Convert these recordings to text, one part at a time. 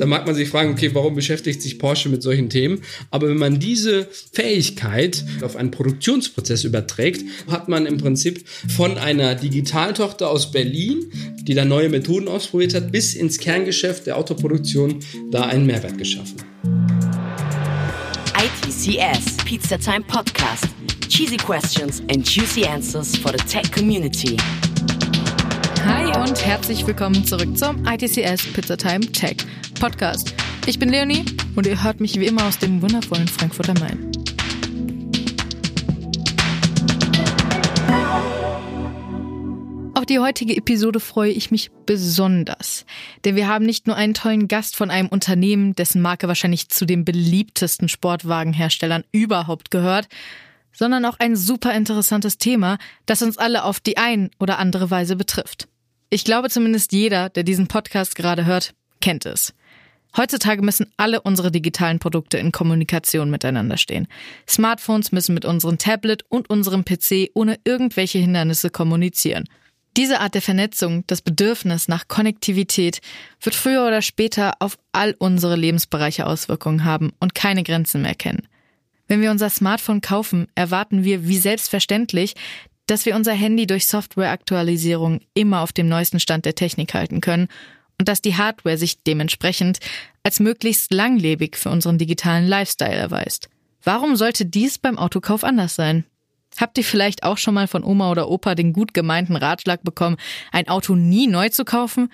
Da mag man sich fragen, okay, warum beschäftigt sich Porsche mit solchen Themen? Aber wenn man diese Fähigkeit auf einen Produktionsprozess überträgt, hat man im Prinzip von einer Digitaltochter aus Berlin, die da neue Methoden ausprobiert hat, bis ins Kerngeschäft der Autoproduktion da einen Mehrwert geschaffen. ITCS, Pizza Time Podcast. Cheesy questions and juicy answers for the tech community. Und herzlich willkommen zurück zum ITCS Pizza Time Tech Podcast. Ich bin Leonie und ihr hört mich wie immer aus dem wundervollen Frankfurter Main. Auf die heutige Episode freue ich mich besonders, denn wir haben nicht nur einen tollen Gast von einem Unternehmen, dessen Marke wahrscheinlich zu den beliebtesten Sportwagenherstellern überhaupt gehört, sondern auch ein super interessantes Thema, das uns alle auf die ein oder andere Weise betrifft. Ich glaube zumindest jeder, der diesen Podcast gerade hört, kennt es. Heutzutage müssen alle unsere digitalen Produkte in Kommunikation miteinander stehen. Smartphones müssen mit unserem Tablet und unserem PC ohne irgendwelche Hindernisse kommunizieren. Diese Art der Vernetzung, das Bedürfnis nach Konnektivität, wird früher oder später auf all unsere Lebensbereiche Auswirkungen haben und keine Grenzen mehr kennen. Wenn wir unser Smartphone kaufen, erwarten wir wie selbstverständlich, dass wir unser Handy durch Softwareaktualisierung immer auf dem neuesten Stand der Technik halten können und dass die Hardware sich dementsprechend als möglichst langlebig für unseren digitalen Lifestyle erweist. Warum sollte dies beim Autokauf anders sein? Habt ihr vielleicht auch schon mal von Oma oder Opa den gut gemeinten Ratschlag bekommen, ein Auto nie neu zu kaufen?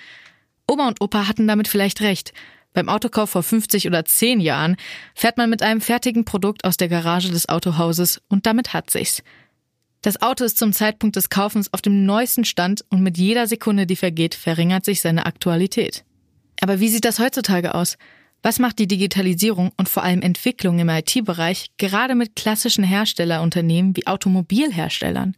Oma und Opa hatten damit vielleicht recht. Beim Autokauf vor 50 oder 10 Jahren fährt man mit einem fertigen Produkt aus der Garage des Autohauses und damit hat sich's. Das Auto ist zum Zeitpunkt des Kaufens auf dem neuesten Stand und mit jeder Sekunde, die vergeht, verringert sich seine Aktualität. Aber wie sieht das heutzutage aus? Was macht die Digitalisierung und vor allem Entwicklung im IT-Bereich gerade mit klassischen Herstellerunternehmen wie Automobilherstellern?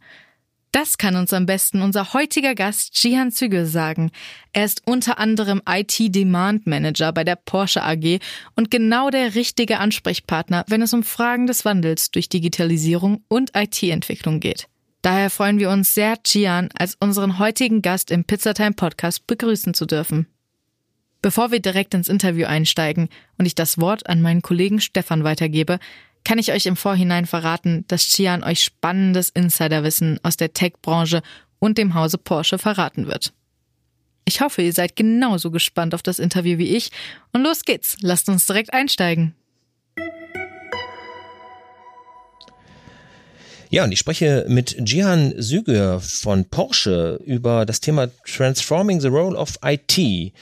Das kann uns am besten unser heutiger Gast Jihan Zügel sagen. Er ist unter anderem IT-Demand Manager bei der Porsche AG und genau der richtige Ansprechpartner, wenn es um Fragen des Wandels durch Digitalisierung und IT-Entwicklung geht. Daher freuen wir uns sehr, Jian als unseren heutigen Gast im Pizzatime Podcast begrüßen zu dürfen. Bevor wir direkt ins Interview einsteigen und ich das Wort an meinen Kollegen Stefan weitergebe, kann ich euch im Vorhinein verraten, dass Chian euch spannendes Insiderwissen aus der Tech-Branche und dem Hause Porsche verraten wird. Ich hoffe, ihr seid genauso gespannt auf das Interview wie ich. Und los geht's, lasst uns direkt einsteigen. Ja, und ich spreche mit Jihan Süger von Porsche über das Thema Transforming the Role of IT.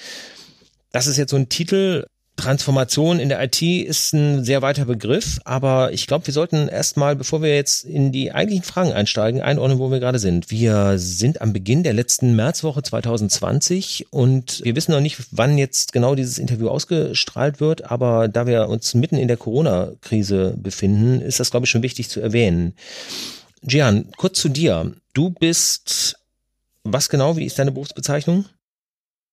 Das ist jetzt so ein Titel, Transformation in der IT ist ein sehr weiter Begriff, aber ich glaube, wir sollten erstmal, bevor wir jetzt in die eigentlichen Fragen einsteigen, einordnen, wo wir gerade sind. Wir sind am Beginn der letzten Märzwoche 2020 und wir wissen noch nicht, wann jetzt genau dieses Interview ausgestrahlt wird, aber da wir uns mitten in der Corona-Krise befinden, ist das, glaube ich, schon wichtig zu erwähnen. Gian, kurz zu dir. Du bist, was genau, wie ist deine Berufsbezeichnung?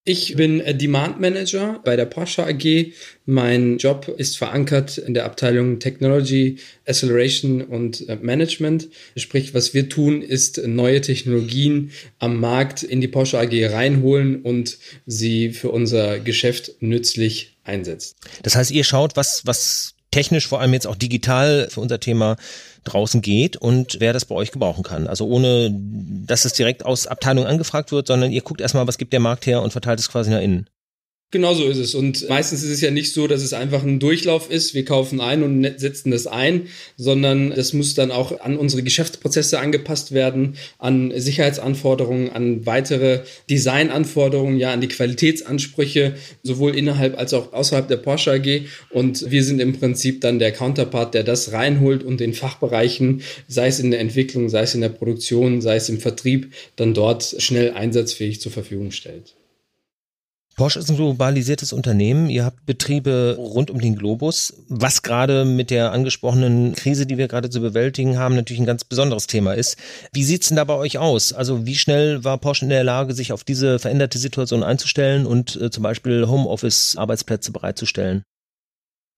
Ich bin Demand Manager bei der Porsche AG. Mein Job ist verankert in der Abteilung Technology, Acceleration und äh, Management. Sprich, was wir tun, ist neue Technologien am Markt in die Porsche AG reinholen und sie für unser Geschäft nützlich einsetzen. Das heißt, ihr schaut, was, was technisch, vor allem jetzt auch digital für unser Thema draußen geht und wer das bei euch gebrauchen kann. Also ohne, dass es direkt aus Abteilung angefragt wird, sondern ihr guckt erstmal, was gibt der Markt her und verteilt es quasi nach innen. Genau so ist es. Und meistens ist es ja nicht so, dass es einfach ein Durchlauf ist. Wir kaufen ein und ne-, setzen das ein, sondern es muss dann auch an unsere Geschäftsprozesse angepasst werden, an Sicherheitsanforderungen, an weitere Designanforderungen, ja, an die Qualitätsansprüche, sowohl innerhalb als auch außerhalb der Porsche AG. Und wir sind im Prinzip dann der Counterpart, der das reinholt und den Fachbereichen, sei es in der Entwicklung, sei es in der Produktion, sei es im Vertrieb, dann dort schnell einsatzfähig zur Verfügung stellt. Porsche ist ein globalisiertes Unternehmen. Ihr habt Betriebe rund um den Globus, was gerade mit der angesprochenen Krise, die wir gerade zu bewältigen haben, natürlich ein ganz besonderes Thema ist. Wie sieht's denn da bei euch aus? Also wie schnell war Porsche in der Lage, sich auf diese veränderte Situation einzustellen und äh, zum Beispiel Homeoffice-Arbeitsplätze bereitzustellen?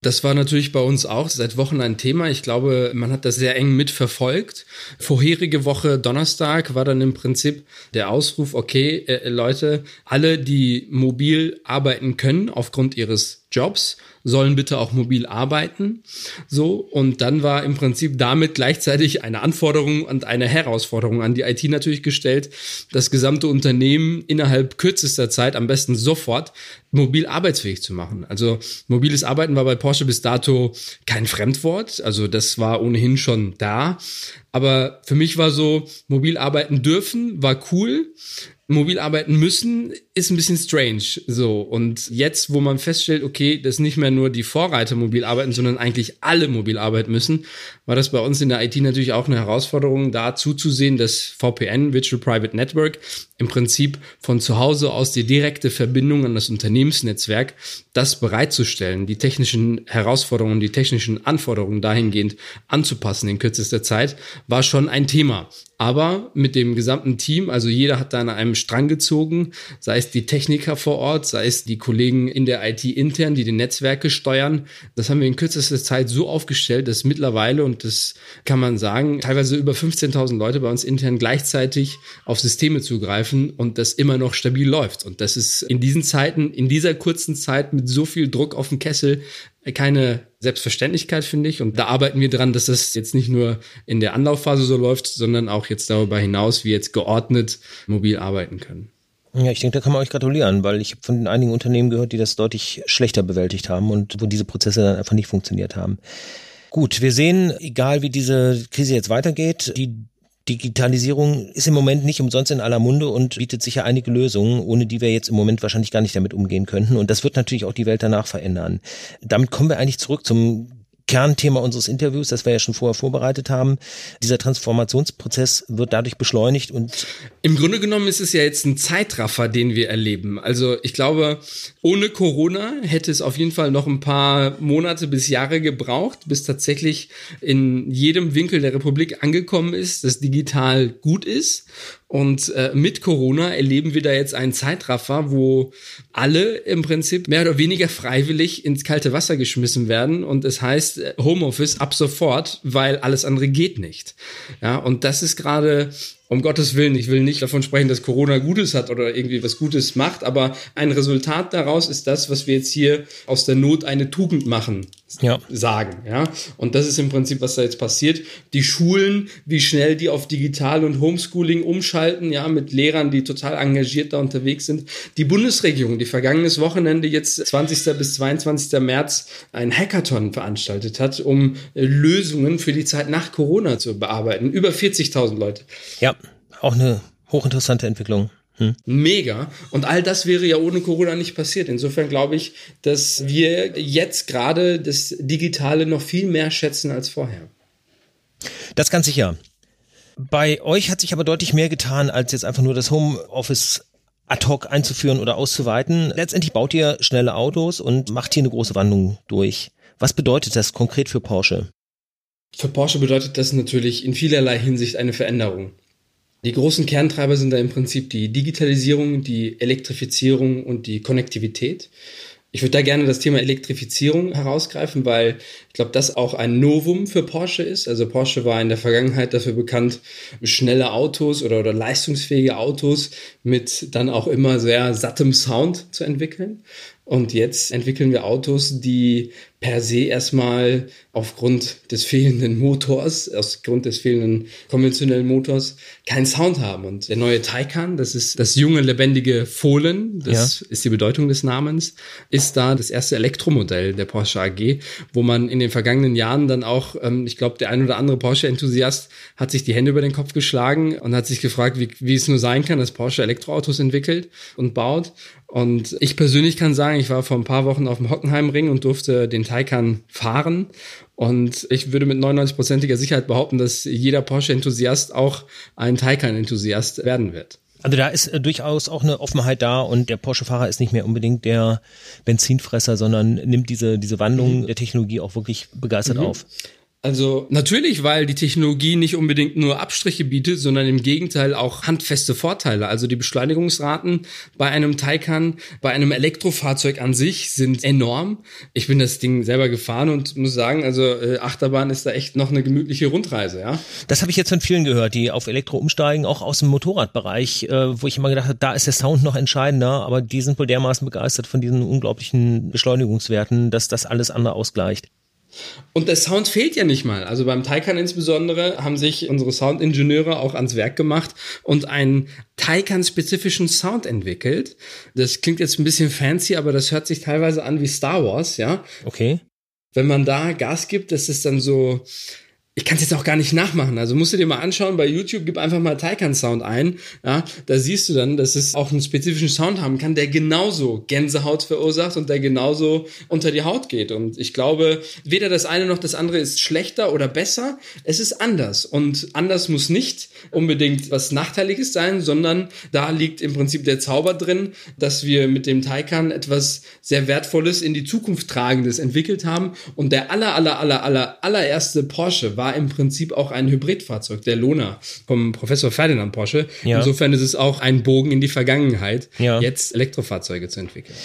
Das war natürlich bei uns auch seit Wochen ein Thema. Ich glaube, man hat das sehr eng mitverfolgt. Vorherige Woche Donnerstag war dann im Prinzip der Ausruf, okay, äh, Leute, alle, die mobil arbeiten können aufgrund ihres Jobs, sollen bitte auch mobil arbeiten. So. Und dann war im Prinzip damit gleichzeitig eine Anforderung und eine Herausforderung an die IT natürlich gestellt, das gesamte Unternehmen innerhalb kürzester Zeit, am besten sofort, mobil arbeitsfähig zu machen. Also mobiles Arbeiten war bei Porsche bis dato kein Fremdwort. Also das war ohnehin schon da. Aber für mich war so, mobil arbeiten dürfen, war cool mobil arbeiten müssen, ist ein bisschen strange. So. Und jetzt, wo man feststellt, okay, dass nicht mehr nur die Vorreiter mobil arbeiten, sondern eigentlich alle mobil arbeiten müssen, war das bei uns in der IT natürlich auch eine Herausforderung, da zuzusehen, dass VPN, Virtual Private Network, im Prinzip von zu Hause aus die direkte Verbindung an das Unternehmensnetzwerk, das bereitzustellen, die technischen Herausforderungen, die technischen Anforderungen dahingehend anzupassen in kürzester Zeit, war schon ein Thema. Aber mit dem gesamten Team, also jeder hat da an einem Strang gezogen, sei es die Techniker vor Ort, sei es die Kollegen in der IT intern, die die Netzwerke steuern. Das haben wir in kürzester Zeit so aufgestellt, dass mittlerweile, und das kann man sagen, teilweise über 15.000 Leute bei uns intern gleichzeitig auf Systeme zugreifen und das immer noch stabil läuft. Und das ist in diesen Zeiten, in dieser kurzen Zeit mit so viel Druck auf dem Kessel keine Selbstverständlichkeit, finde ich. Und da arbeiten wir dran, dass das jetzt nicht nur in der Anlaufphase so läuft, sondern auch jetzt darüber hinaus, wie jetzt geordnet mobil arbeiten können. Ja, ich denke, da kann man euch gratulieren, weil ich habe von einigen Unternehmen gehört, die das deutlich schlechter bewältigt haben und wo diese Prozesse dann einfach nicht funktioniert haben. Gut, wir sehen, egal wie diese Krise jetzt weitergeht, die Digitalisierung ist im Moment nicht umsonst in aller Munde und bietet sicher einige Lösungen, ohne die wir jetzt im Moment wahrscheinlich gar nicht damit umgehen könnten. Und das wird natürlich auch die Welt danach verändern. Damit kommen wir eigentlich zurück zum Kernthema unseres Interviews, das wir ja schon vorher vorbereitet haben. Dieser Transformationsprozess wird dadurch beschleunigt und im Grunde genommen ist es ja jetzt ein Zeitraffer, den wir erleben. Also ich glaube, ohne Corona hätte es auf jeden Fall noch ein paar Monate bis Jahre gebraucht, bis tatsächlich in jedem Winkel der Republik angekommen ist, dass digital gut ist. Und äh, mit Corona erleben wir da jetzt einen Zeitraffer, wo alle im Prinzip mehr oder weniger freiwillig ins kalte Wasser geschmissen werden. Und es heißt äh, Homeoffice ab sofort, weil alles andere geht nicht. Ja, und das ist gerade um Gottes Willen, ich will nicht davon sprechen, dass Corona Gutes hat oder irgendwie was Gutes macht, aber ein Resultat daraus ist das, was wir jetzt hier aus der Not eine Tugend machen, ja. sagen, ja. Und das ist im Prinzip, was da jetzt passiert. Die Schulen, wie schnell die auf Digital und Homeschooling umschalten, ja, mit Lehrern, die total engagiert da unterwegs sind. Die Bundesregierung, die vergangenes Wochenende jetzt 20. bis 22. März ein Hackathon veranstaltet hat, um Lösungen für die Zeit nach Corona zu bearbeiten. Über 40.000 Leute. Ja auch eine hochinteressante Entwicklung. Hm. Mega. Und all das wäre ja ohne Corona nicht passiert. Insofern glaube ich, dass wir jetzt gerade das Digitale noch viel mehr schätzen als vorher. Das ganz sicher. Bei euch hat sich aber deutlich mehr getan, als jetzt einfach nur das Homeoffice ad hoc einzuführen oder auszuweiten. Letztendlich baut ihr schnelle Autos und macht hier eine große Wandlung durch. Was bedeutet das konkret für Porsche? Für Porsche bedeutet das natürlich in vielerlei Hinsicht eine Veränderung. Die großen Kerntreiber sind da im Prinzip die Digitalisierung, die Elektrifizierung und die Konnektivität. Ich würde da gerne das Thema Elektrifizierung herausgreifen, weil ich glaube, das auch ein Novum für Porsche ist. Also Porsche war in der Vergangenheit dafür bekannt, schnelle Autos oder, oder leistungsfähige Autos mit dann auch immer sehr sattem Sound zu entwickeln. Und jetzt entwickeln wir Autos, die per se erstmal aufgrund des fehlenden Motors, aufgrund des fehlenden konventionellen Motors, keinen Sound haben. Und der neue Taycan, das ist das junge, lebendige Fohlen, das ja. ist die Bedeutung des Namens, ist da das erste Elektromodell der Porsche AG, wo man in den vergangenen Jahren dann auch, ähm, ich glaube, der ein oder andere Porsche-Enthusiast hat sich die Hände über den Kopf geschlagen und hat sich gefragt, wie, wie es nur sein kann, dass Porsche Elektroautos entwickelt und baut. Und ich persönlich kann sagen, ich war vor ein paar Wochen auf dem Hockenheimring und durfte den Taycan fahren. Und ich würde mit 99%iger Sicherheit behaupten, dass jeder Porsche-Enthusiast auch ein Taycan-Enthusiast werden wird. Also da ist äh, durchaus auch eine Offenheit da und der Porsche-Fahrer ist nicht mehr unbedingt der Benzinfresser, sondern nimmt diese, diese Wandlung mhm. der Technologie auch wirklich begeistert mhm. auf. Also natürlich, weil die Technologie nicht unbedingt nur Abstriche bietet, sondern im Gegenteil auch handfeste Vorteile. Also die Beschleunigungsraten bei einem Taycan, bei einem Elektrofahrzeug an sich sind enorm. Ich bin das Ding selber gefahren und muss sagen, also äh, Achterbahn ist da echt noch eine gemütliche Rundreise, ja. Das habe ich jetzt von vielen gehört, die auf Elektro umsteigen, auch aus dem Motorradbereich, äh, wo ich immer gedacht habe, da ist der Sound noch entscheidender, aber die sind wohl dermaßen begeistert von diesen unglaublichen Beschleunigungswerten, dass das alles andere ausgleicht. Und der Sound fehlt ja nicht mal. Also beim Taycan insbesondere haben sich unsere Soundingenieure auch ans Werk gemacht und einen Taycan-spezifischen Sound entwickelt. Das klingt jetzt ein bisschen fancy, aber das hört sich teilweise an wie Star Wars, ja. Okay. Wenn man da Gas gibt, das ist dann so, ich kann es jetzt auch gar nicht nachmachen. Also musst du dir mal anschauen, bei YouTube gib einfach mal Taycan Sound ein. Ja, da siehst du dann, dass es auch einen spezifischen Sound haben kann, der genauso Gänsehaut verursacht und der genauso unter die Haut geht. Und ich glaube, weder das eine noch das andere ist schlechter oder besser. Es ist anders. Und anders muss nicht unbedingt was Nachteiliges sein, sondern da liegt im Prinzip der Zauber drin, dass wir mit dem Taycan etwas sehr Wertvolles in die Zukunft tragendes entwickelt haben. Und der aller, aller, aller, aller, allererste Porsche war war im Prinzip auch ein Hybridfahrzeug, der Lona vom Professor Ferdinand Porsche. Ja. Insofern ist es auch ein Bogen in die Vergangenheit, ja. jetzt Elektrofahrzeuge zu entwickeln.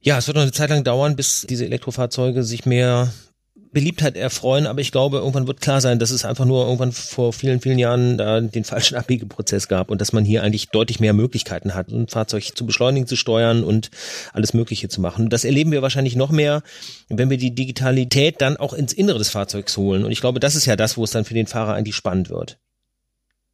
Ja, es wird noch eine Zeit lang dauern, bis diese Elektrofahrzeuge sich mehr Beliebtheit erfreuen, aber ich glaube, irgendwann wird klar sein, dass es einfach nur irgendwann vor vielen, vielen Jahren da den falschen Abbiegeprozess gab und dass man hier eigentlich deutlich mehr Möglichkeiten hat, ein Fahrzeug zu beschleunigen, zu steuern und alles Mögliche zu machen. Das erleben wir wahrscheinlich noch mehr, wenn wir die Digitalität dann auch ins Innere des Fahrzeugs holen. Und ich glaube, das ist ja das, wo es dann für den Fahrer eigentlich spannend wird.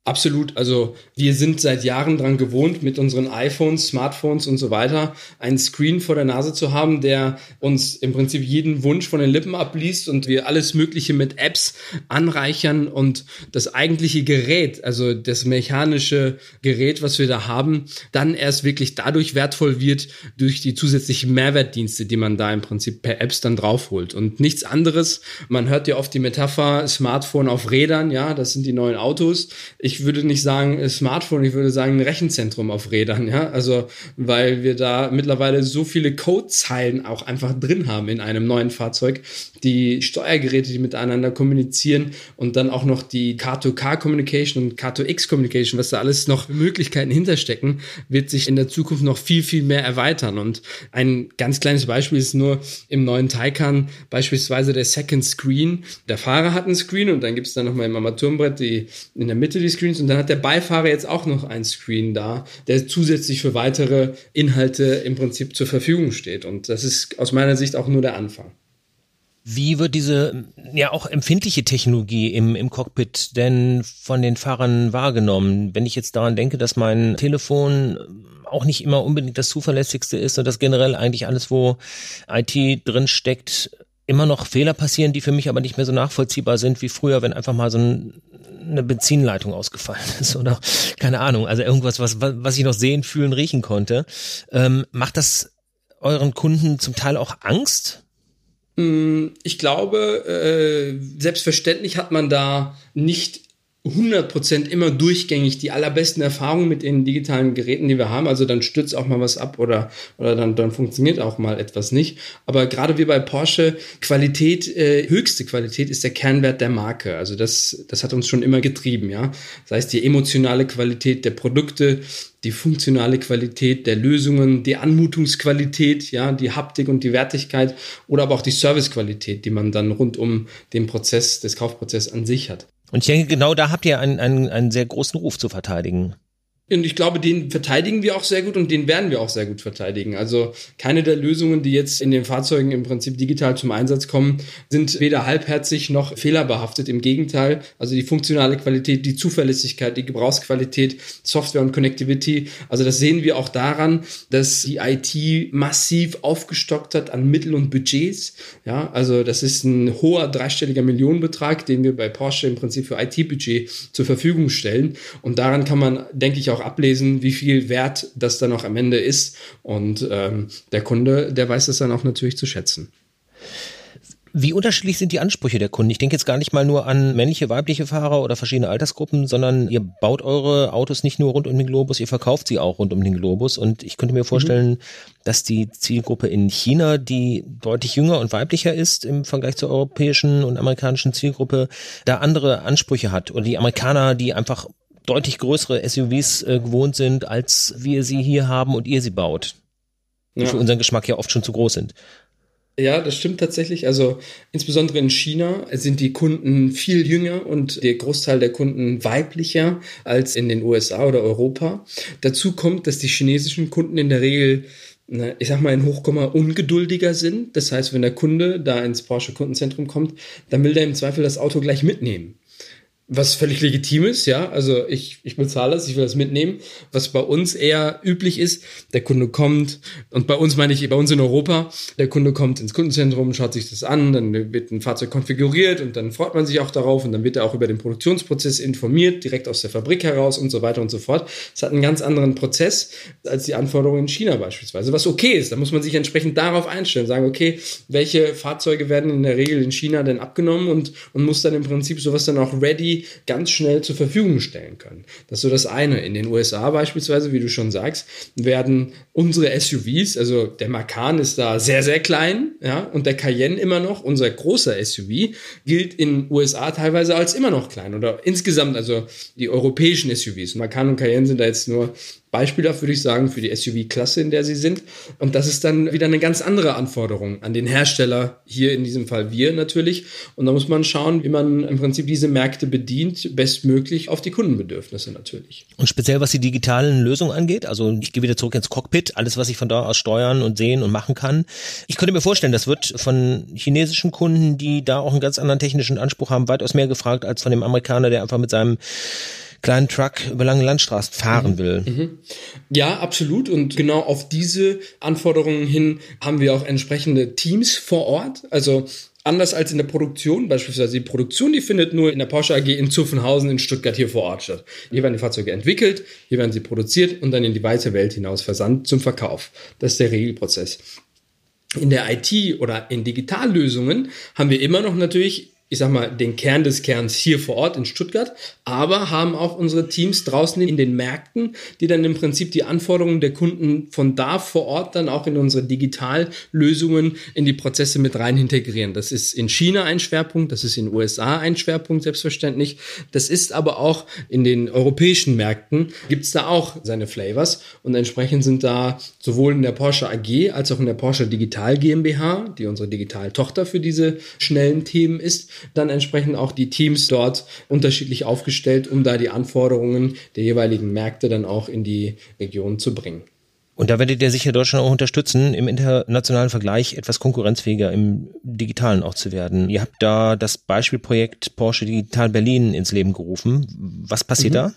Absolut. Also wir sind seit Jahren dran gewohnt, mit unseren iPhones, Smartphones und so weiter einen Screen vor der Nase zu haben, der uns im Prinzip jeden Wunsch von den Lippen abliest und wir alles Mögliche mit Apps anreichern und das eigentliche Gerät, also das mechanische Gerät, was wir da haben, dann erst wirklich dadurch wertvoll wird durch die zusätzlichen Mehrwertdienste, die man da im Prinzip per Apps dann draufholt. Und nichts anderes. Man hört ja oft die Metapher Smartphone auf Rädern, ja, das sind die neuen Autos. Ich ich würde nicht sagen äh, Smartphone, ich würde sagen ein Rechenzentrum auf Rädern, ja. Also, weil wir da mittlerweile so viele Codezeilen auch einfach drin haben in einem neuen Fahrzeug, die Steuergeräte, die miteinander kommunizieren und dann auch noch die Car-to-Car Communication und Car-to-X Communication, was da alles noch Möglichkeiten hinterstecken, wird sich in der Zukunft noch viel, viel mehr erweitern. Und ein ganz kleines Beispiel ist nur im neuen Taycan beispielsweise der Second Screen. Der Fahrer hat einen Screen und dann gibt es dann nochmal im Armaturenbrett die, in der Mitte die Screens und dann hat der Beifahrer jetzt auch noch einen Screen da, der zusätzlich für weitere Inhalte im Prinzip zur Verfügung steht. Und das ist aus meiner Sicht auch nur der Anfang. Wie wird diese ja auch empfindliche Technologie im, im Cockpit denn von den Fahrern wahrgenommen? Wenn ich jetzt daran denke, dass mein Telefon auch nicht immer unbedingt das zuverlässigste ist und dass generell eigentlich alles, wo IT drin steckt, immer noch Fehler passieren, die für mich aber nicht mehr so nachvollziehbar sind wie früher, wenn einfach mal so ein, eine Benzinleitung ausgefallen ist oder keine Ahnung, also irgendwas, was, was ich noch sehen, fühlen, riechen konnte. Ähm, macht das euren Kunden zum Teil auch Angst? Mm, ich glaube, äh, selbstverständlich hat man da nicht 100% immer durchgängig die allerbesten Erfahrungen mit den digitalen Geräten, die wir haben. Also dann stürzt auch mal was ab oder, oder dann, dann funktioniert auch mal etwas nicht. Aber gerade wie bei Porsche, Qualität, äh, höchste Qualität ist der Kernwert der Marke. Also das, das hat uns schon immer getrieben, ja. Das heißt, die emotionale Qualität der Produkte, die funktionale Qualität der Lösungen, die Anmutungsqualität, ja, die Haptik und die Wertigkeit oder aber auch die Servicequalität, die man dann rund um den Prozess, des Kaufprozesses an sich hat. Und ich denke, genau da habt ihr einen, einen, einen sehr großen Ruf zu verteidigen. Und ich glaube, den verteidigen wir auch sehr gut und den werden wir auch sehr gut verteidigen. Also keine der Lösungen, die jetzt in den Fahrzeugen im Prinzip digital zum Einsatz kommen, sind weder halbherzig noch fehlerbehaftet. Im Gegenteil, also die funktionale Qualität, die Zuverlässigkeit, die Gebrauchsqualität, Software und Connectivity. Also das sehen wir auch daran, dass die IT massiv aufgestockt hat an Mittel und Budgets. Ja, also das ist ein hoher dreistelliger Millionenbetrag, den wir bei Porsche im Prinzip für IT-Budget zur Verfügung stellen. Und daran kann man, denke ich, auch ablesen, wie viel Wert das dann auch am Ende ist. Und ähm, der Kunde, der weiß das dann auch natürlich zu schätzen. Wie unterschiedlich sind die Ansprüche der Kunden? Ich denke jetzt gar nicht mal nur an männliche, weibliche Fahrer oder verschiedene Altersgruppen, sondern ihr baut eure Autos nicht nur rund um den Globus, ihr verkauft sie auch rund um den Globus. Und ich könnte mir vorstellen, mhm. dass die Zielgruppe in China, die deutlich jünger und weiblicher ist im Vergleich zur europäischen und amerikanischen Zielgruppe, da andere Ansprüche hat. Oder die Amerikaner, die einfach deutlich größere SUVs äh, gewohnt sind, als wir sie hier haben und ihr sie baut. Die ja. für unseren Geschmack ja oft schon zu groß sind. Ja, das stimmt tatsächlich. Also insbesondere in China sind die Kunden viel jünger und der Großteil der Kunden weiblicher als in den USA oder Europa. Dazu kommt, dass die chinesischen Kunden in der Regel ich sag mal in Hochkomma ungeduldiger sind. Das heißt, wenn der Kunde da ins Porsche Kundenzentrum kommt, dann will der im Zweifel das Auto gleich mitnehmen was völlig legitim ist, ja. Also ich, ich bezahle das, ich will das mitnehmen. Was bei uns eher üblich ist, der Kunde kommt, und bei uns meine ich, bei uns in Europa, der Kunde kommt ins Kundenzentrum, schaut sich das an, dann wird ein Fahrzeug konfiguriert und dann freut man sich auch darauf und dann wird er auch über den Produktionsprozess informiert, direkt aus der Fabrik heraus und so weiter und so fort. Es hat einen ganz anderen Prozess als die Anforderungen in China beispielsweise, was okay ist. Da muss man sich entsprechend darauf einstellen, sagen, okay, welche Fahrzeuge werden in der Regel in China denn abgenommen und, und muss dann im Prinzip sowas dann auch ready ganz schnell zur Verfügung stellen können. Das ist so das eine. In den USA beispielsweise, wie du schon sagst, werden unsere SUVs, also der Macan ist da sehr, sehr klein, ja, und der Cayenne immer noch, unser großer SUV, gilt in USA teilweise als immer noch klein oder insgesamt, also die europäischen SUVs. Macan und Cayenne sind da jetzt nur beispielhaft, würde ich sagen, für die SUV-Klasse, in der sie sind. Und das ist dann wieder eine ganz andere Anforderung an den Hersteller, hier in diesem Fall wir natürlich. Und da muss man schauen, wie man im Prinzip diese Märkte bedient, bestmöglich auf die Kundenbedürfnisse natürlich. Und speziell was die digitalen Lösungen angeht, also ich gehe wieder zurück ins Cockpit, alles, was ich von da aus steuern und sehen und machen kann. Ich könnte mir vorstellen, das wird von chinesischen Kunden, die da auch einen ganz anderen technischen Anspruch haben, weitaus mehr gefragt als von dem Amerikaner, der einfach mit seinem kleinen Truck über lange Landstraßen fahren mhm. will. Mhm. Ja, absolut. Und genau auf diese Anforderungen hin haben wir auch entsprechende Teams vor Ort. Also anders als in der Produktion, beispielsweise die Produktion, die findet nur in der Porsche AG in Zuffenhausen in Stuttgart hier vor Ort statt. Hier werden die Fahrzeuge entwickelt, hier werden sie produziert und dann in die weite Welt hinaus versandt zum Verkauf. Das ist der Regelprozess. In der IT oder in Digitallösungen haben wir immer noch natürlich ich sag mal, den Kern des Kerns hier vor Ort in Stuttgart, aber haben auch unsere Teams draußen in den Märkten, die dann im Prinzip die Anforderungen der Kunden von da vor Ort dann auch in unsere Digitallösungen in die Prozesse mit rein integrieren. Das ist in China ein Schwerpunkt, das ist in den USA ein Schwerpunkt, selbstverständlich. Das ist aber auch in den europäischen Märkten, gibt's da auch seine Flavors und entsprechend sind da sowohl in der Porsche AG als auch in der Porsche Digital GmbH, die unsere Digital-Tochter für diese schnellen Themen ist, dann entsprechend auch die Teams dort unterschiedlich aufgestellt, um da die Anforderungen der jeweiligen Märkte dann auch in die Region zu bringen. Und da werdet ihr sicher Deutschland auch unterstützen, im internationalen Vergleich etwas konkurrenzfähiger im Digitalen auch zu werden. Ihr habt da das Beispielprojekt Porsche Digital Berlin ins Leben gerufen. Was passiert mhm. da?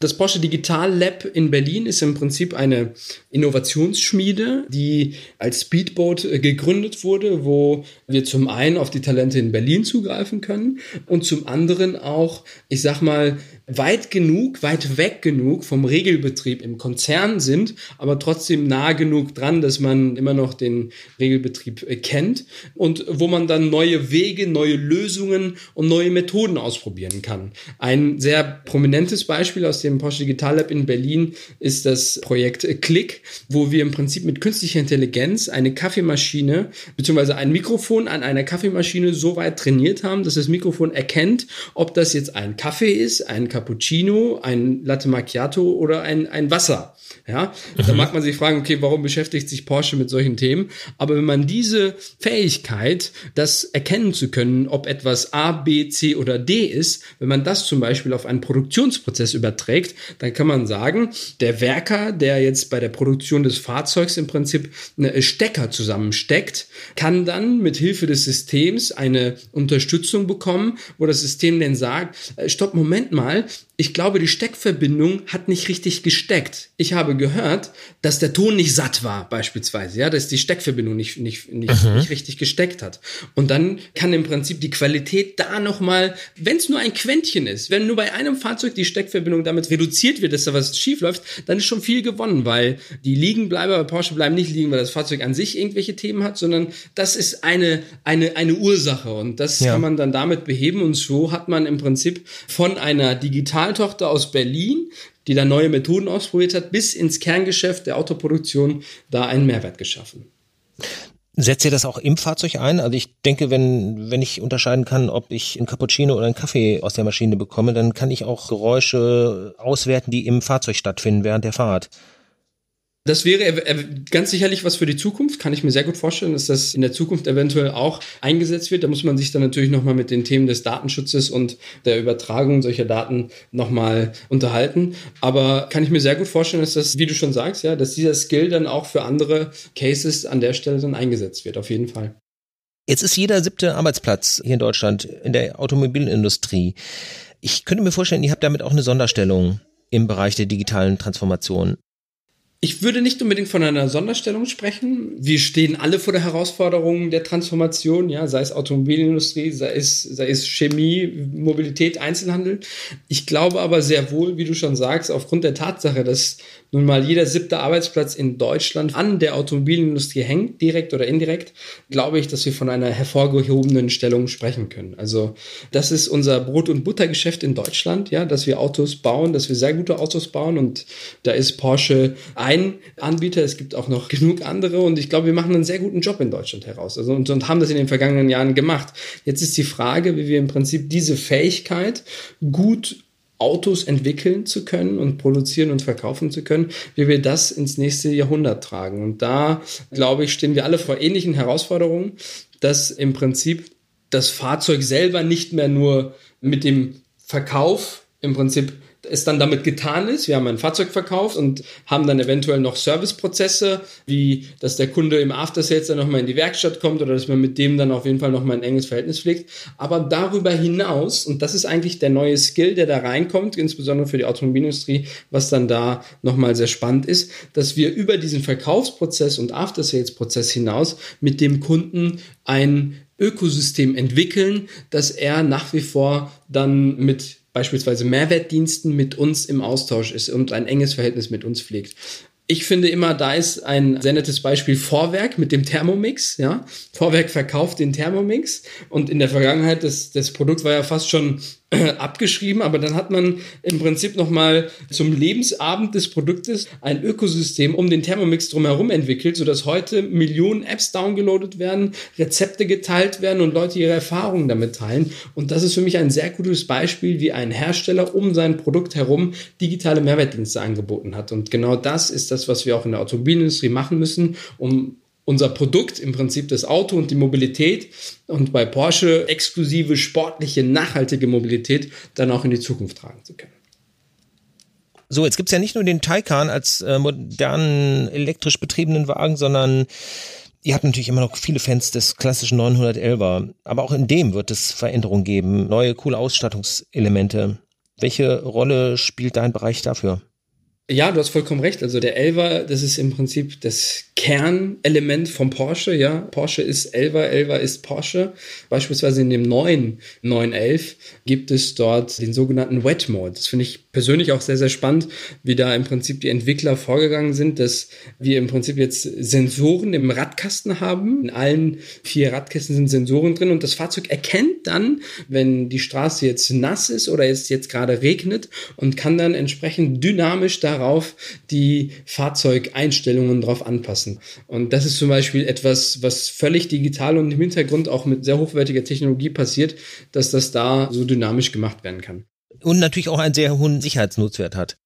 Das Porsche Digital Lab in Berlin ist im Prinzip eine Innovationsschmiede, die als Speedboat äh, gegründet wurde, wo wir zum einen auf die Talente in Berlin zugreifen können und zum anderen auch, ich sag mal, weit genug, weit weg genug vom Regelbetrieb im Konzern sind, aber trotzdem nah genug dran, dass man immer noch den Regelbetrieb äh, kennt und wo man dann neue Wege, neue Lösungen und neue Methoden ausprobieren kann. Ein sehr prominentes Beispiel aus dem Porsche Digital Lab in Berlin ist das Projekt Click, wo wir im Prinzip mit künstlicher Intelligenz eine Kaffeemaschine bzw. ein Mikrofon an einer Kaffeemaschine so weit trainiert haben, dass das Mikrofon erkennt, ob das jetzt ein Kaffee ist, ein Cappuccino, ein Latte Macchiato oder ein, ein Wasser. Ja, da mag man sich fragen, okay, warum beschäftigt sich Porsche mit solchen Themen? Aber wenn man diese Fähigkeit, das erkennen zu können, ob etwas A, B, C oder D ist, wenn man das zum Beispiel auf einen Produktionsprozess überträgt, dann kann man sagen, der Werker, der jetzt bei der Produktion des Fahrzeugs im Prinzip eine Stecker zusammensteckt, kann dann mit Hilfe des Systems eine Unterstützung bekommen, wo das System dann sagt, äh, stopp, Moment mal, ich glaube, die Steckverbindung hat nicht richtig gesteckt. Ich habe gehört, dass der Ton nicht satt war, beispielsweise, ja, dass die Steckverbindung nicht, nicht, nicht, mhm. nicht richtig gesteckt hat. Und dann kann im Prinzip die Qualität da nochmal, wenn es nur ein Quäntchen ist, wenn nur bei einem Fahrzeug die Steckverbindung damit reduziert wird, dass da was schief läuft, dann ist schon viel gewonnen, weil die Liegenbleiber bei Porsche bleiben nicht liegen, weil das Fahrzeug an sich irgendwelche Themen hat, sondern das ist eine, eine, eine Ursache und das ja. kann man dann damit beheben und so hat man im Prinzip von einer digitalen Digitaltochter aus Berlin, die da neue Methoden ausprobiert hat, bis ins Kerngeschäft der Autoproduktion da einen Mehrwert geschaffen. Setzt ihr das auch im Fahrzeug ein? Also ich denke, wenn, wenn ich unterscheiden kann, ob ich einen Cappuccino oder einen Kaffee aus der Maschine bekomme, dann kann ich auch Geräusche auswerten, die im Fahrzeug stattfinden während der Fahrt. Das wäre ganz sicherlich was für die Zukunft, kann ich mir sehr gut vorstellen, dass das in der Zukunft eventuell auch eingesetzt wird. Da muss man sich dann natürlich nochmal mit den Themen des Datenschutzes und der Übertragung solcher Daten nochmal unterhalten. Aber kann ich mir sehr gut vorstellen, dass das, wie du schon sagst, ja, dass dieser Skill dann auch für andere Cases an der Stelle dann eingesetzt wird, auf jeden Fall. Jetzt ist jeder siebte Arbeitsplatz hier in Deutschland in der Automobilindustrie. Ich könnte mir vorstellen, ihr habt damit auch eine Sonderstellung im Bereich der digitalen Transformation. Ich würde nicht unbedingt von einer Sonderstellung sprechen. Wir stehen alle vor der Herausforderung der Transformation, ja, sei es Automobilindustrie, sei es, sei es Chemie, Mobilität, Einzelhandel. Ich glaube aber sehr wohl, wie du schon sagst, aufgrund der Tatsache, dass nun mal jeder siebte Arbeitsplatz in Deutschland an der Automobilindustrie hängt, direkt oder indirekt, glaube ich, dass wir von einer hervorgehobenen Stellung sprechen können. Also das ist unser Brot- und Buttergeschäft in Deutschland, ja, dass wir Autos bauen, dass wir sehr gute Autos bauen und da ist Porsche ein Anbieter, es gibt auch noch genug andere und ich glaube, wir machen einen sehr guten Job in Deutschland heraus also, und, und haben das in den vergangenen Jahren gemacht. Jetzt ist die Frage, wie wir im Prinzip diese Fähigkeit gut Autos entwickeln zu können und produzieren und verkaufen zu können, wie wir das ins nächste Jahrhundert tragen. Und da, glaube ich, stehen wir alle vor ähnlichen Herausforderungen, dass im Prinzip das Fahrzeug selber nicht mehr nur mit dem Verkauf im Prinzip es dann damit getan ist. Wir haben ein Fahrzeug verkauft und haben dann eventuell noch Serviceprozesse, wie dass der Kunde im After Sales dann nochmal in die Werkstatt kommt oder dass man mit dem dann auf jeden Fall nochmal ein enges Verhältnis pflegt. Aber darüber hinaus, und das ist eigentlich der neue Skill, der da reinkommt, insbesondere für die Automobilindustrie, was dann da nochmal sehr spannend ist, dass wir über diesen Verkaufsprozess und After Sales Prozess hinaus mit dem Kunden ein Ökosystem entwickeln, dass er nach wie vor dann mit beispielsweise Mehrwertdiensten mit uns im Austausch ist und ein enges Verhältnis mit uns pflegt. Ich finde immer, da ist ein sehr nettes Beispiel Vorwerk mit dem Thermomix. Ja, Vorwerk verkauft den Thermomix und in der Vergangenheit das, das Produkt war ja fast schon abgeschrieben, aber dann hat man im Prinzip nochmal zum Lebensabend des Produktes ein Ökosystem um den Thermomix drumherum entwickelt, sodass heute Millionen Apps downgeloadet werden, Rezepte geteilt werden und Leute ihre Erfahrungen damit teilen. Und das ist für mich ein sehr gutes Beispiel, wie ein Hersteller um sein Produkt herum digitale Mehrwertdienste angeboten hat. Und genau das ist das, was wir auch in der Automobilindustrie machen müssen, um unser Produkt, im Prinzip das Auto und die Mobilität und bei Porsche exklusive, sportliche, nachhaltige Mobilität dann auch in die Zukunft tragen zu können. So, jetzt gibt's ja nicht nur den Taycan als äh, modernen elektrisch betriebenen Wagen, sondern ihr habt natürlich immer noch viele Fans des klassischen 911er. Aber auch in dem wird es Veränderungen geben, neue coole Ausstattungselemente. Welche Rolle spielt dein Bereich dafür? Ja, du hast vollkommen recht. Also der Elva, das ist im Prinzip das Kernelement vom Porsche. Ja, Porsche ist Elva, Elva ist Porsche. Beispielsweise in dem neuen 911 gibt es dort den sogenannten Wet Mode. Das finde ich persönlich auch sehr, sehr spannend, wie da im Prinzip die Entwickler vorgegangen sind, dass wir im Prinzip jetzt Sensoren im Radkasten haben. In allen vier Radkästen sind Sensoren drin und das Fahrzeug erkennt dann, wenn die Straße jetzt nass ist oder es jetzt gerade regnet und kann dann entsprechend dynamisch da darauf die Fahrzeugeinstellungen drauf anpassen. Und das ist zum Beispiel etwas, was völlig digital und im Hintergrund auch mit sehr hochwertiger Technologie passiert, dass das da so dynamisch gemacht werden kann. Und natürlich auch einen sehr hohen Sicherheitsnutzwert hat.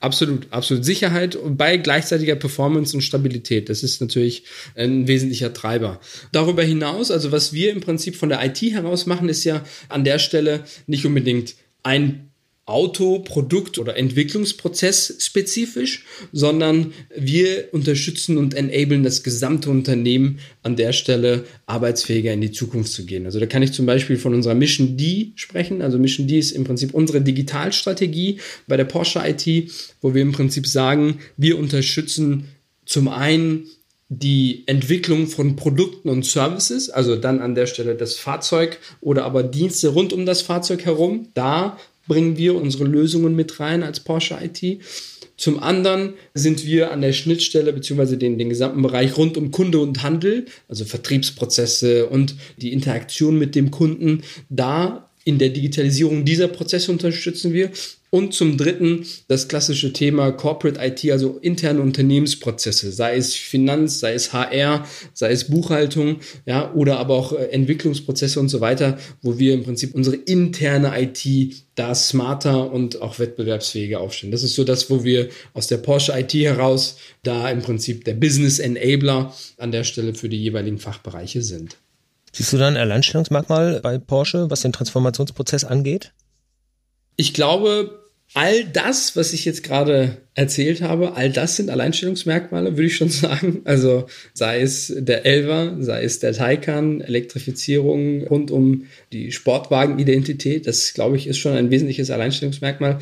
Absolut, absolut. Sicherheit bei gleichzeitiger Performance und Stabilität. Das ist natürlich ein wesentlicher Treiber. Darüber hinaus, also was wir im Prinzip von der IT heraus machen, ist ja an der Stelle nicht unbedingt ein Auto, Produkt oder Entwicklungsprozess spezifisch, sondern wir unterstützen und enablen das gesamte Unternehmen an der Stelle arbeitsfähiger in die Zukunft zu gehen. Also da kann ich zum Beispiel von unserer Mission D sprechen. Also Mission D ist im Prinzip unsere Digitalstrategie bei der Porsche IT, wo wir im Prinzip sagen, wir unterstützen zum einen die Entwicklung von Produkten und Services, also dann an der Stelle das Fahrzeug oder aber Dienste rund um das Fahrzeug herum. Da bringen wir unsere Lösungen mit rein als Porsche IT. Zum anderen sind wir an der Schnittstelle beziehungsweise den, den gesamten Bereich rund um Kunde und Handel, also Vertriebsprozesse und die Interaktion mit dem Kunden, da in der Digitalisierung dieser Prozesse unterstützen wir. Und zum Dritten das klassische Thema Corporate IT, also interne Unternehmensprozesse, sei es Finanz, sei es HR, sei es Buchhaltung, ja, oder aber auch äh, Entwicklungsprozesse und so weiter, wo wir im Prinzip unsere interne IT da smarter und auch wettbewerbsfähiger aufstellen. Das ist so das, wo wir aus der Porsche IT heraus da im Prinzip der Business Enabler an der Stelle für die jeweiligen Fachbereiche sind. Siehst du da ein Alleinstellungsmerkmal bei Porsche, was den Transformationsprozess angeht? Ich glaube, all das, was ich jetzt gerade erzählt habe, all das sind Alleinstellungsmerkmale, würde ich schon sagen. Also sei es der Elver, sei es der Taycan, Elektrifizierung rund um die Sportwagenidentität, das glaube ich ist schon ein wesentliches Alleinstellungsmerkmal.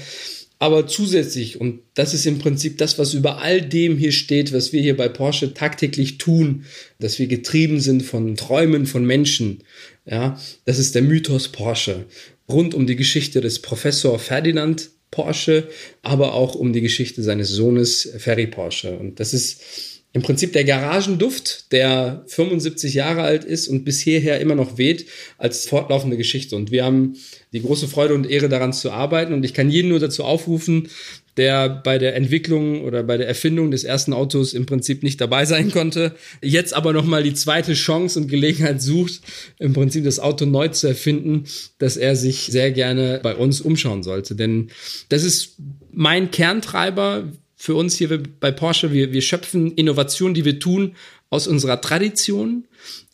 Aber zusätzlich, und das ist im Prinzip das, was über all dem hier steht, was wir hier bei Porsche tagtäglich tun, dass wir getrieben sind von Träumen von Menschen, ja, das ist der Mythos Porsche. Rund um die Geschichte des Professor Ferdinand Porsche, aber auch um die Geschichte seines Sohnes Ferry Porsche. Und das ist im Prinzip der Garagenduft, der 75 Jahre alt ist und bis hierher immer noch weht, als fortlaufende Geschichte. Und wir haben die große Freude und Ehre daran zu arbeiten. Und ich kann jeden nur dazu aufrufen, der bei der Entwicklung oder bei der Erfindung des ersten Autos im Prinzip nicht dabei sein konnte, jetzt aber nochmal die zweite Chance und Gelegenheit sucht, im Prinzip das Auto neu zu erfinden, dass er sich sehr gerne bei uns umschauen sollte. Denn das ist mein Kerntreiber für uns hier bei Porsche. Wir, wir schöpfen Innovationen, die wir tun, aus unserer Tradition.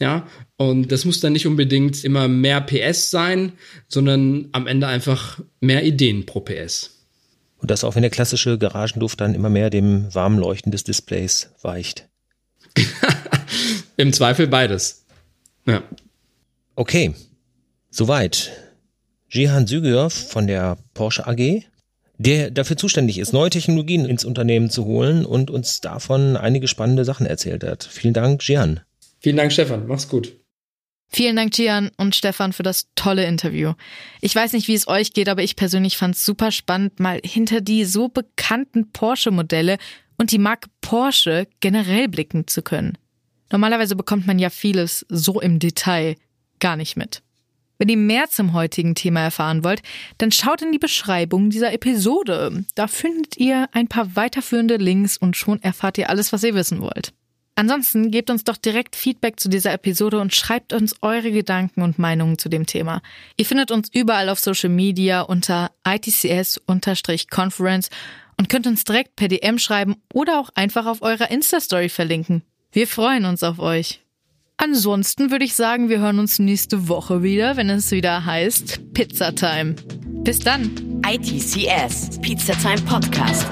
Ja, und das muss dann nicht unbedingt immer mehr PS sein, sondern am Ende einfach mehr Ideen pro PS. Und das auch wenn der klassische Garagenduft dann immer mehr dem warmen Leuchten des Displays weicht. Im Zweifel beides. Ja. Okay. Soweit. Jihan Sügür von der Porsche AG, der dafür zuständig ist, neue Technologien ins Unternehmen zu holen und uns davon einige spannende Sachen erzählt hat. Vielen Dank, Jihan. Vielen Dank, Stefan. Mach's gut. Vielen Dank, Gian und Stefan, für das tolle Interview. Ich weiß nicht, wie es euch geht, aber ich persönlich fand es super spannend, mal hinter die so bekannten Porsche-Modelle und die Marke Porsche generell blicken zu können. Normalerweise bekommt man ja vieles so im Detail gar nicht mit. Wenn ihr mehr zum heutigen Thema erfahren wollt, dann schaut in die Beschreibung dieser Episode. Da findet ihr ein paar weiterführende Links und schon erfahrt ihr alles, was ihr wissen wollt. Ansonsten gebt uns doch direkt Feedback zu dieser Episode und schreibt uns eure Gedanken und Meinungen zu dem Thema. Ihr findet uns überall auf Social Media unter ITCS-Conference und könnt uns direkt per DM schreiben oder auch einfach auf eurer Insta-Story verlinken. Wir freuen uns auf euch. Ansonsten würde ich sagen, wir hören uns nächste Woche wieder, wenn es wieder heißt Pizza Time. Bis dann. ITCS, Pizza Time Podcast.